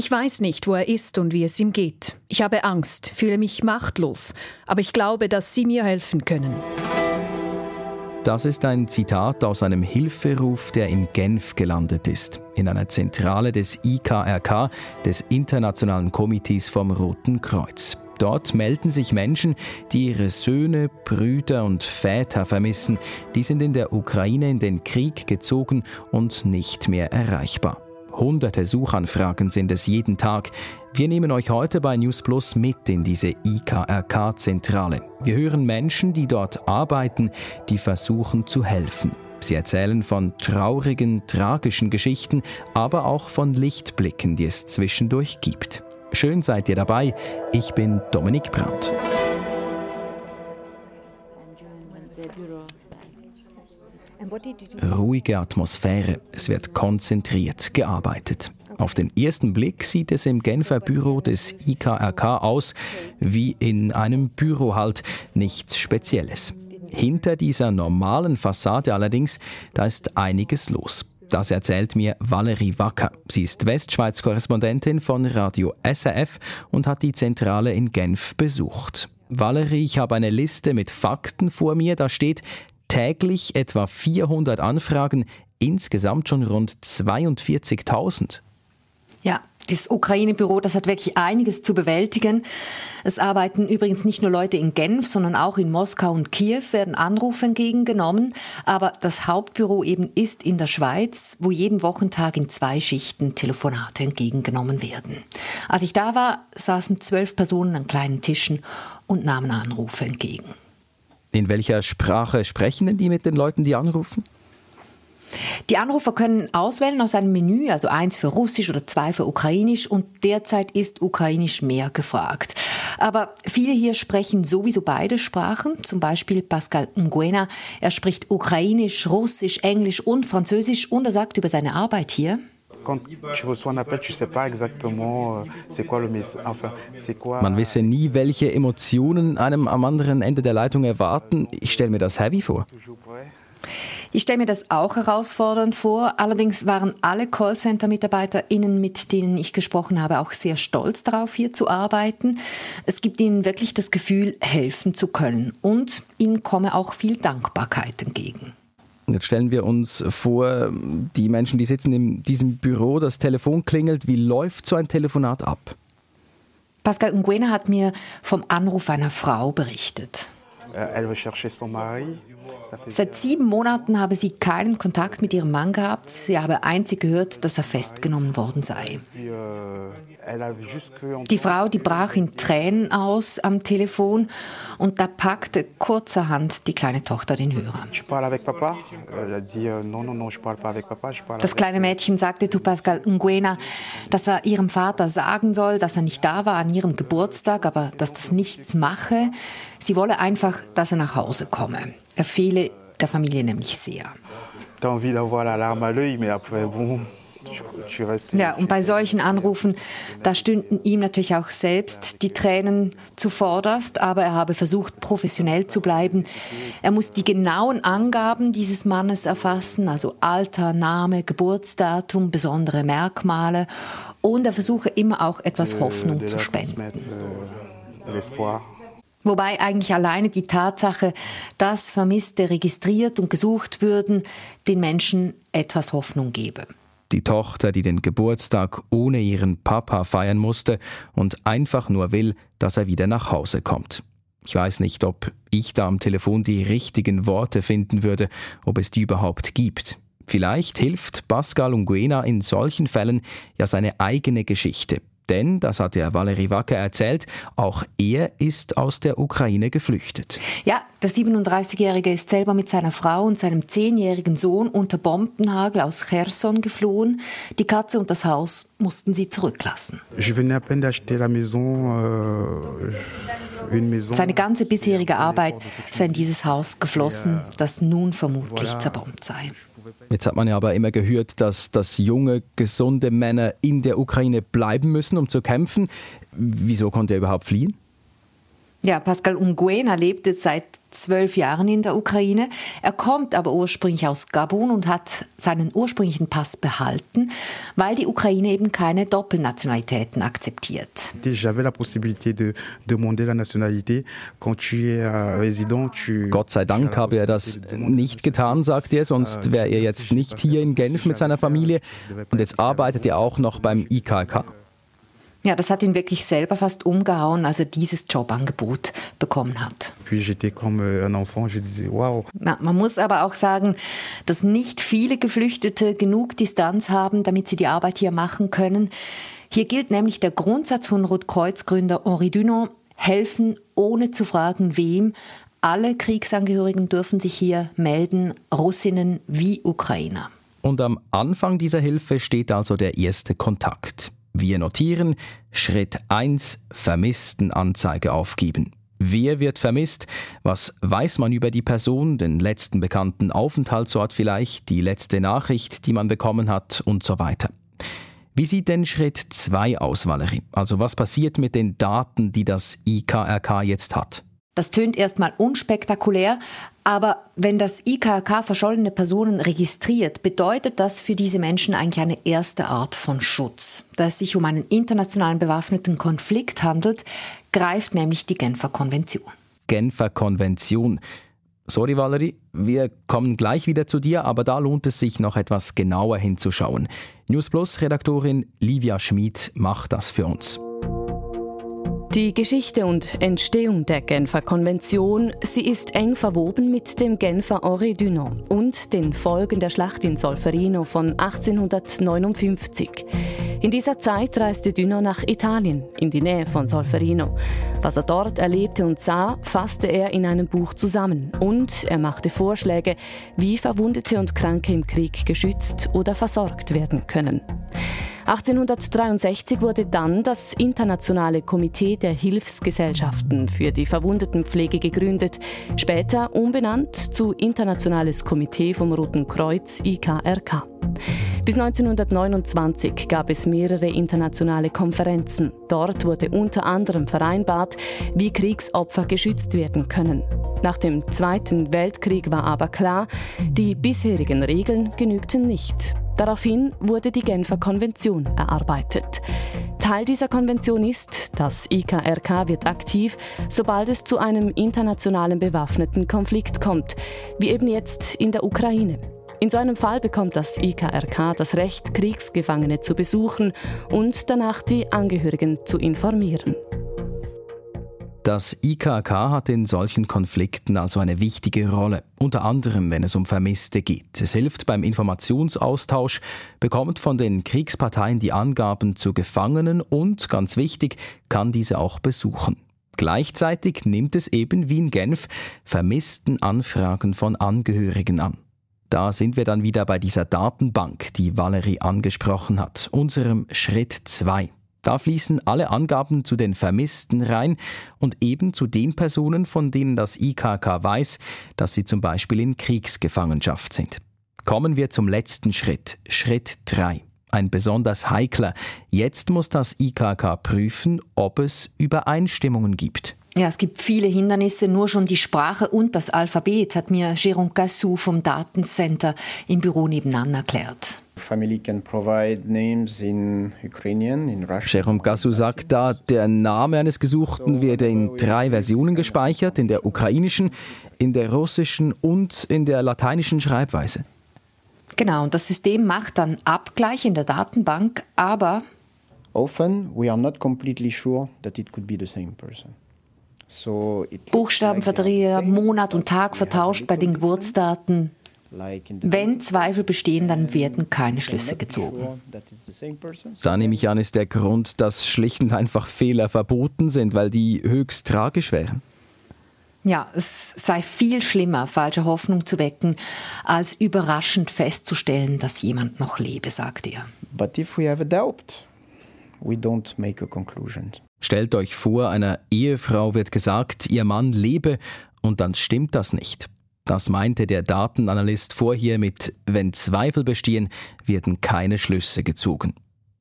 Ich weiß nicht, wo er ist und wie es ihm geht. Ich habe Angst, fühle mich machtlos, aber ich glaube, dass Sie mir helfen können. Das ist ein Zitat aus einem Hilferuf, der in Genf gelandet ist, in einer Zentrale des IKRK, des Internationalen Komitees vom Roten Kreuz. Dort melden sich Menschen, die ihre Söhne, Brüder und Väter vermissen. Die sind in der Ukraine in den Krieg gezogen und nicht mehr erreichbar. Hunderte Suchanfragen sind es jeden Tag. Wir nehmen euch heute bei News Plus mit in diese IKRK-Zentrale. Wir hören Menschen, die dort arbeiten, die versuchen zu helfen. Sie erzählen von traurigen, tragischen Geschichten, aber auch von Lichtblicken, die es zwischendurch gibt. Schön seid ihr dabei. Ich bin Dominik Brandt. Ruhige Atmosphäre, es wird konzentriert gearbeitet. Auf den ersten Blick sieht es im Genfer Büro des IKRK aus wie in einem Büro halt, nichts Spezielles. Hinter dieser normalen Fassade allerdings, da ist einiges los. Das erzählt mir Valerie Wacker. Sie ist Westschweiz-Korrespondentin von Radio SRF und hat die Zentrale in Genf besucht. Valerie, ich habe eine Liste mit Fakten vor mir. Da steht täglich etwa 400 Anfragen, insgesamt schon rund 42.000. Ja, das Ukraine-Büro, das hat wirklich einiges zu bewältigen. Es arbeiten übrigens nicht nur Leute in Genf, sondern auch in Moskau und Kiew werden Anrufe entgegengenommen. Aber das Hauptbüro eben ist in der Schweiz, wo jeden Wochentag in zwei Schichten Telefonate entgegengenommen werden. Als ich da war, saßen zwölf Personen an kleinen Tischen und nahmen Anrufe entgegen. In welcher Sprache sprechen denn die mit den Leuten, die anrufen? Die Anrufer können auswählen aus einem Menü, also eins für Russisch oder zwei für Ukrainisch und derzeit ist Ukrainisch mehr gefragt. Aber viele hier sprechen sowieso beide Sprachen, zum Beispiel Pascal Nguena. Er spricht Ukrainisch, Russisch, Englisch und Französisch und er sagt über seine Arbeit hier. Man wisse nie, welche Emotionen einem am anderen Ende der Leitung erwarten. Ich stelle mir das heavy vor. Ich stelle mir das auch herausfordernd vor. Allerdings waren alle Callcenter-MitarbeiterInnen, mit denen ich gesprochen habe, auch sehr stolz darauf, hier zu arbeiten. Es gibt ihnen wirklich das Gefühl, helfen zu können. Und ihnen komme auch viel Dankbarkeit entgegen. Jetzt stellen wir uns vor, die Menschen, die sitzen in diesem Büro, das Telefon klingelt. Wie läuft so ein Telefonat ab? Pascal Nguena hat mir vom Anruf einer Frau berichtet. Euh, elle veut chercher son mari. Seit sieben Monaten habe sie keinen Kontakt mit ihrem Mann gehabt. Sie habe einzig gehört, dass er festgenommen worden sei. Die Frau, die brach in Tränen aus am Telefon und da packte kurzerhand die kleine Tochter den Hörer. Das kleine Mädchen sagte zu Pascal Nguena, dass er ihrem Vater sagen soll, dass er nicht da war an ihrem Geburtstag, aber dass das nichts mache. Sie wolle einfach, dass er nach Hause komme. Er fehle der Familie nämlich sehr. Ja, und bei solchen Anrufen, da stünden ihm natürlich auch selbst die Tränen zuvorderst, aber er habe versucht, professionell zu bleiben. Er muss die genauen Angaben dieses Mannes erfassen, also Alter, Name, Geburtsdatum, besondere Merkmale und er versuche immer auch etwas Hoffnung zu spenden. Wobei eigentlich alleine die Tatsache, dass Vermisste registriert und gesucht würden, den Menschen etwas Hoffnung gebe. Die Tochter, die den Geburtstag ohne ihren Papa feiern musste und einfach nur will, dass er wieder nach Hause kommt. Ich weiß nicht, ob ich da am Telefon die richtigen Worte finden würde, ob es die überhaupt gibt. Vielleicht hilft Pascal Unguena in solchen Fällen ja seine eigene Geschichte, denn, das hat ja Valerie Wacker erzählt, auch er ist aus der Ukraine geflüchtet. Ja, der 37-Jährige ist selber mit seiner Frau und seinem 10-jährigen Sohn unter Bombenhagel aus Cherson geflohen. Die Katze und das Haus mussten sie zurücklassen. Euh, Seine ganze bisherige Arbeit sei in dieses Haus geflossen, das nun vermutlich zerbombt sei. Jetzt hat man ja aber immer gehört, dass, dass junge, gesunde Männer in der Ukraine bleiben müssen, um zu kämpfen. Wieso konnte er überhaupt fliehen? Ja, Pascal Unguena lebt jetzt seit zwölf Jahren in der Ukraine. Er kommt aber ursprünglich aus Gabun und hat seinen ursprünglichen Pass behalten, weil die Ukraine eben keine Doppelnationalitäten akzeptiert. Euh, Gott sei Dank habe er das nicht getan, sagt er, sonst wäre er jetzt nicht hier in Genf mit seiner Familie. Und jetzt arbeitet er auch noch beim IKK. Ja, das hat ihn wirklich selber fast umgehauen, als er dieses Jobangebot bekommen hat. Euh, Na, man muss aber auch sagen, dass nicht viele Geflüchtete genug Distanz haben, damit sie die Arbeit hier machen können. Hier gilt nämlich der Grundsatz von Rotkreuz-Gründer Henri Dunant, helfen ohne zu fragen wem. Alle Kriegsangehörigen dürfen sich hier melden, Russinnen wie Ukrainer. Und am Anfang dieser Hilfe steht also der erste Kontakt. Wir notieren Schritt 1 Vermisstenanzeige aufgeben. Wer wird vermisst? Was weiß man über die Person, den letzten bekannten Aufenthaltsort vielleicht, die letzte Nachricht, die man bekommen hat und so weiter. Wie sieht denn Schritt 2 aus, Valerie? Also was passiert mit den Daten, die das IKRK jetzt hat? Das tönt erstmal unspektakulär, aber wenn das IKK verschollene Personen registriert, bedeutet das für diese Menschen eigentlich eine erste Art von Schutz. Da es sich um einen internationalen bewaffneten Konflikt handelt, greift nämlich die Genfer Konvention. Genfer Konvention. Sorry Valerie, wir kommen gleich wieder zu dir, aber da lohnt es sich noch etwas genauer hinzuschauen. News Plus Redaktorin Livia Schmid macht das für uns. Die Geschichte und Entstehung der Genfer Konvention, sie ist eng verwoben mit dem Genfer Henri Dunant und den Folgen der Schlacht in Solferino von 1859. In dieser Zeit reiste Dunant nach Italien, in die Nähe von Solferino. Was er dort erlebte und sah, fasste er in einem Buch zusammen und er machte Vorschläge, wie Verwundete und Kranke im Krieg geschützt oder versorgt werden können. 1863 wurde dann das Internationale Komitee der Hilfsgesellschaften für die Verwundetenpflege gegründet, später umbenannt zu Internationales Komitee vom Roten Kreuz IKRK. Bis 1929 gab es mehrere internationale Konferenzen. Dort wurde unter anderem vereinbart, wie Kriegsopfer geschützt werden können. Nach dem Zweiten Weltkrieg war aber klar, die bisherigen Regeln genügten nicht. Daraufhin wurde die Genfer Konvention erarbeitet. Teil dieser Konvention ist, das IKRK wird aktiv, sobald es zu einem internationalen bewaffneten Konflikt kommt, wie eben jetzt in der Ukraine. In so einem Fall bekommt das IKRK das Recht, Kriegsgefangene zu besuchen und danach die Angehörigen zu informieren. Das IKK hat in solchen Konflikten also eine wichtige Rolle, unter anderem wenn es um Vermisste geht. Es hilft beim Informationsaustausch, bekommt von den Kriegsparteien die Angaben zu Gefangenen und, ganz wichtig, kann diese auch besuchen. Gleichzeitig nimmt es eben wie in Genf vermissten Anfragen von Angehörigen an. Da sind wir dann wieder bei dieser Datenbank, die Valerie angesprochen hat, unserem Schritt 2. Da fließen alle Angaben zu den Vermissten rein und eben zu den Personen, von denen das IKK weiß, dass sie zum Beispiel in Kriegsgefangenschaft sind. Kommen wir zum letzten Schritt, Schritt 3. Ein besonders heikler. Jetzt muss das IKK prüfen, ob es Übereinstimmungen gibt. Ja, es gibt viele Hindernisse, nur schon die Sprache und das Alphabet, hat mir Jérôme Cassou vom Datencenter im Büro nebenan erklärt. Family can provide names in Ukrainian, in Russian. Jerome Gassou sagt da, der Name eines Gesuchten werde in drei Versionen gespeichert, in der ukrainischen, in der russischen und in der lateinischen Schreibweise. Genau, und das System macht dann Abgleich in der Datenbank, aber often we are not completely sure that it could be the same person. Buchstabenverdreher, Monat und Tag vertauscht bei den Geburtsdaten, wenn Zweifel bestehen, dann werden keine Schlüsse gezogen. Da nehme ich an, ist der Grund, dass schlicht und einfach Fehler verboten sind, weil die höchst tragisch wären. Ja, es sei viel schlimmer, falsche Hoffnung zu wecken, als überraschend festzustellen, dass jemand noch lebe, sagt er. But if we have a doubt, we don't make a conclusion. Stellt euch vor, einer Ehefrau wird gesagt, ihr Mann lebe, und dann stimmt das nicht. Das meinte der Datenanalyst vorher mit, wenn Zweifel bestehen, werden keine Schlüsse gezogen.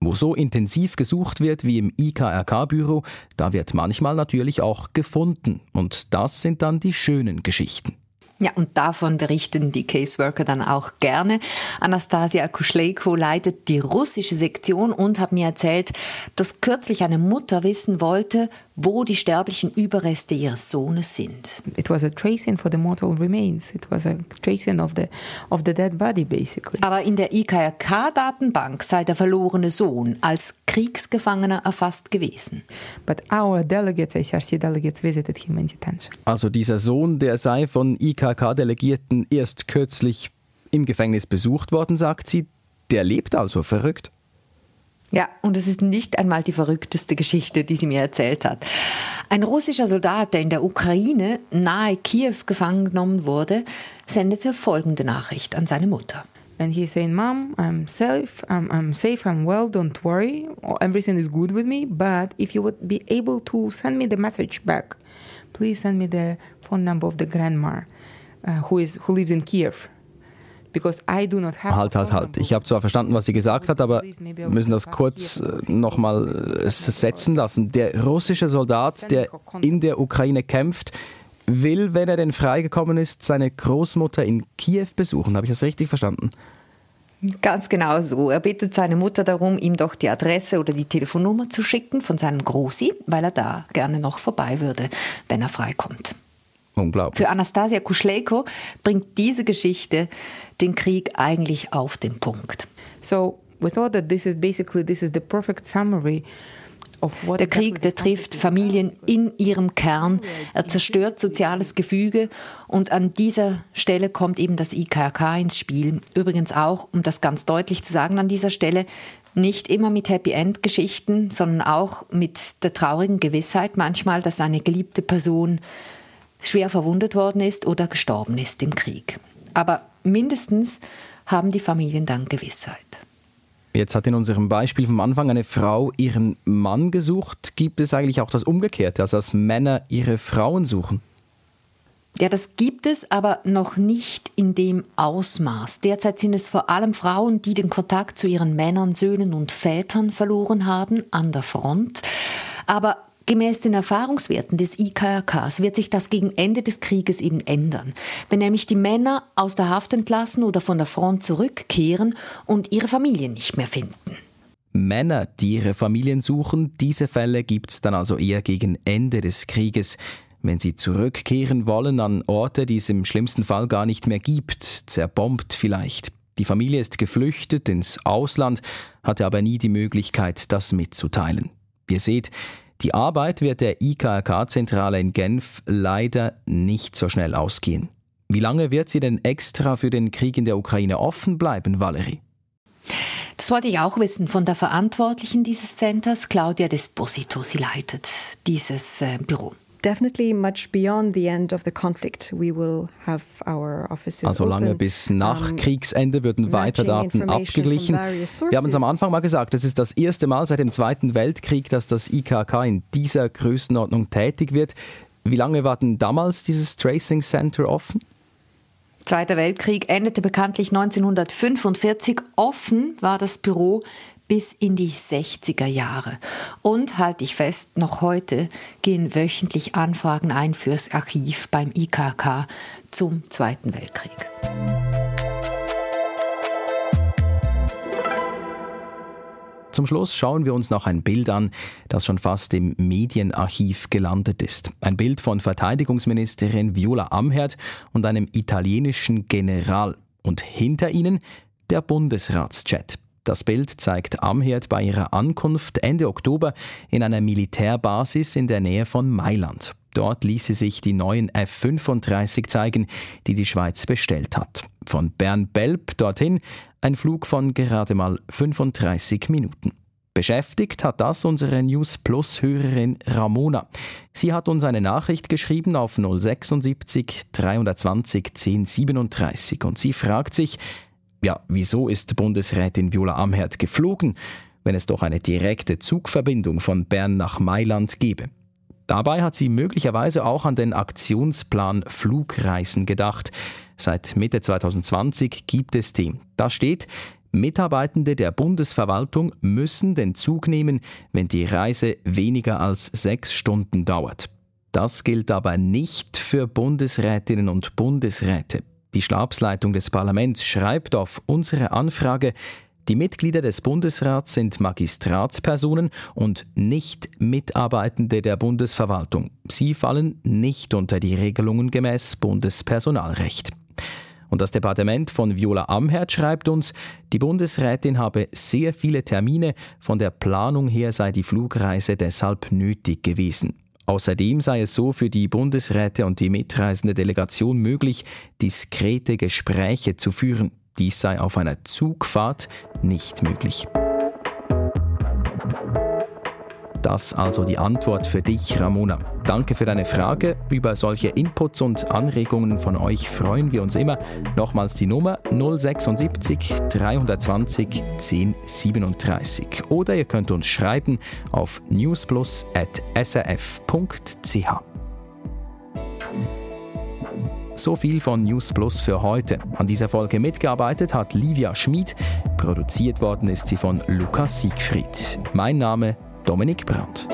Wo so intensiv gesucht wird wie im IKRK-Büro, da wird manchmal natürlich auch gefunden. Und das sind dann die schönen Geschichten. Ja, und davon berichten die Caseworker dann auch gerne. Anastasia Kuschlejko leitet die russische Sektion und hat mir erzählt, dass kürzlich eine Mutter wissen wollte, wo die sterblichen Überreste ihres Sohnes sind. It was a tracing for the mortal remains. It was a tracing of the of the dead body basically. Aber in der IKRK-Datenbank sei der verlorene Sohn als Kriegsgefangener erfasst gewesen. But our delegates, HRC delegates, visited him in detention. Also dieser Sohn, der sei von IKK-Delegierten erst kürzlich im Gefängnis besucht worden, sagt sie. Der lebt also verrückt. Ja, und es ist nicht einmal die verrückteste Geschichte, die sie mir erzählt hat. Ein russischer Soldat, der in der Ukraine nahe Kiew gefangen genommen wurde, sendete folgende Nachricht an seine Mutter. And he's saying, Mom, I'm safe, I'm, I'm safe, I'm well, don't worry, everything is good with me, but if you would be able to send me the message back, please send me the phone number of the grandma uh, who, is, who lives in Kiev. Halt, halt, halt. Ich habe zwar verstanden, was sie gesagt hat, aber wir müssen das kurz äh, nochmal äh, setzen lassen. Der russische Soldat, der in der Ukraine kämpft, will, wenn er denn freigekommen ist, seine Großmutter in Kiew besuchen. Habe ich das richtig verstanden? Ganz genau so. Er bittet seine Mutter darum, ihm doch die Adresse oder die Telefonnummer zu schicken von seinem Großi, weil er da gerne noch vorbei würde, wenn er freikommt. Unglaublich. Für Anastasia Kuschlejko bringt diese Geschichte den Krieg eigentlich auf den Punkt. So we thought that this is basically this is the perfect summary der Krieg, der trifft Familien in ihrem Kern, er zerstört soziales Gefüge und an dieser Stelle kommt eben das IKK ins Spiel. Übrigens auch, um das ganz deutlich zu sagen an dieser Stelle, nicht immer mit Happy End Geschichten, sondern auch mit der traurigen Gewissheit manchmal, dass eine geliebte Person schwer verwundet worden ist oder gestorben ist im Krieg. Aber mindestens haben die Familien dann Gewissheit. Jetzt hat in unserem Beispiel vom Anfang eine Frau ihren Mann gesucht. Gibt es eigentlich auch das Umgekehrte, also dass Männer ihre Frauen suchen? Ja, das gibt es, aber noch nicht in dem Ausmaß. Derzeit sind es vor allem Frauen, die den Kontakt zu ihren Männern, Söhnen und Vätern verloren haben an der Front. Aber Gemäß den Erfahrungswerten des IKRKs wird sich das gegen Ende des Krieges eben ändern, wenn nämlich die Männer aus der Haft entlassen oder von der Front zurückkehren und ihre Familien nicht mehr finden. Männer, die ihre Familien suchen, diese Fälle gibt es dann also eher gegen Ende des Krieges, wenn sie zurückkehren wollen an Orte, die es im schlimmsten Fall gar nicht mehr gibt, zerbombt vielleicht. Die Familie ist geflüchtet ins Ausland, hatte aber nie die Möglichkeit, das mitzuteilen. Ihr seht, die Arbeit wird der IKRK-Zentrale in Genf leider nicht so schnell ausgehen. Wie lange wird sie denn extra für den Krieg in der Ukraine offen bleiben, Valerie? Das wollte ich auch wissen von der Verantwortlichen dieses Centers, Claudia Desposito. Sie leitet dieses äh, Büro definitely much beyond the end of the conflict. We will have our offices also lange open, bis nach Kriegsende würden weiter Daten abgeglichen. Wir haben es am Anfang mal gesagt, es ist das erste Mal seit dem Zweiten Weltkrieg, dass das IKK in dieser Größenordnung tätig wird. Wie lange war denn damals dieses Tracing Center offen? Zweiter Weltkrieg endete bekanntlich 1945. Offen war das Büro bis in die 60er Jahre. Und halte ich fest, noch heute gehen wöchentlich Anfragen ein fürs Archiv beim IKK zum Zweiten Weltkrieg. Zum Schluss schauen wir uns noch ein Bild an, das schon fast im Medienarchiv gelandet ist. Ein Bild von Verteidigungsministerin Viola Amherd und einem italienischen General. Und hinter ihnen der Bundesratschat. Das Bild zeigt Amherd bei ihrer Ankunft Ende Oktober in einer Militärbasis in der Nähe von Mailand. Dort ließe sich die neuen F-35 zeigen, die die Schweiz bestellt hat. Von Bern-Belp dorthin ein Flug von gerade mal 35 Minuten. Beschäftigt hat das unsere News Plus-Hörerin Ramona. Sie hat uns eine Nachricht geschrieben auf 076 320 1037 und sie fragt sich, ja, wieso ist Bundesrätin Viola Amherd geflogen, wenn es doch eine direkte Zugverbindung von Bern nach Mailand gäbe? Dabei hat sie möglicherweise auch an den Aktionsplan Flugreisen gedacht. Seit Mitte 2020 gibt es den. Da steht, Mitarbeitende der Bundesverwaltung müssen den Zug nehmen, wenn die Reise weniger als sechs Stunden dauert. Das gilt aber nicht für Bundesrätinnen und Bundesräte. Die Stabsleitung des Parlaments schreibt auf unsere Anfrage, die Mitglieder des Bundesrats sind Magistratspersonen und nicht Mitarbeitende der Bundesverwaltung. Sie fallen nicht unter die Regelungen gemäß Bundespersonalrecht. Und das Departement von Viola Amherd schreibt uns, die Bundesrätin habe sehr viele Termine, von der Planung her sei die Flugreise deshalb nötig gewesen. Außerdem sei es so für die Bundesräte und die mitreisende Delegation möglich, diskrete Gespräche zu führen. Dies sei auf einer Zugfahrt nicht möglich. Das also die Antwort für dich, Ramona. Danke für deine Frage. Über solche Inputs und Anregungen von euch freuen wir uns immer. Nochmals die Nummer 076 320 1037. Oder ihr könnt uns schreiben auf newsplus.srf.ch. So viel von News Plus für heute. An dieser Folge mitgearbeitet hat Livia Schmid. Produziert worden ist sie von Lukas Siegfried. Mein Name Dominik Brandt.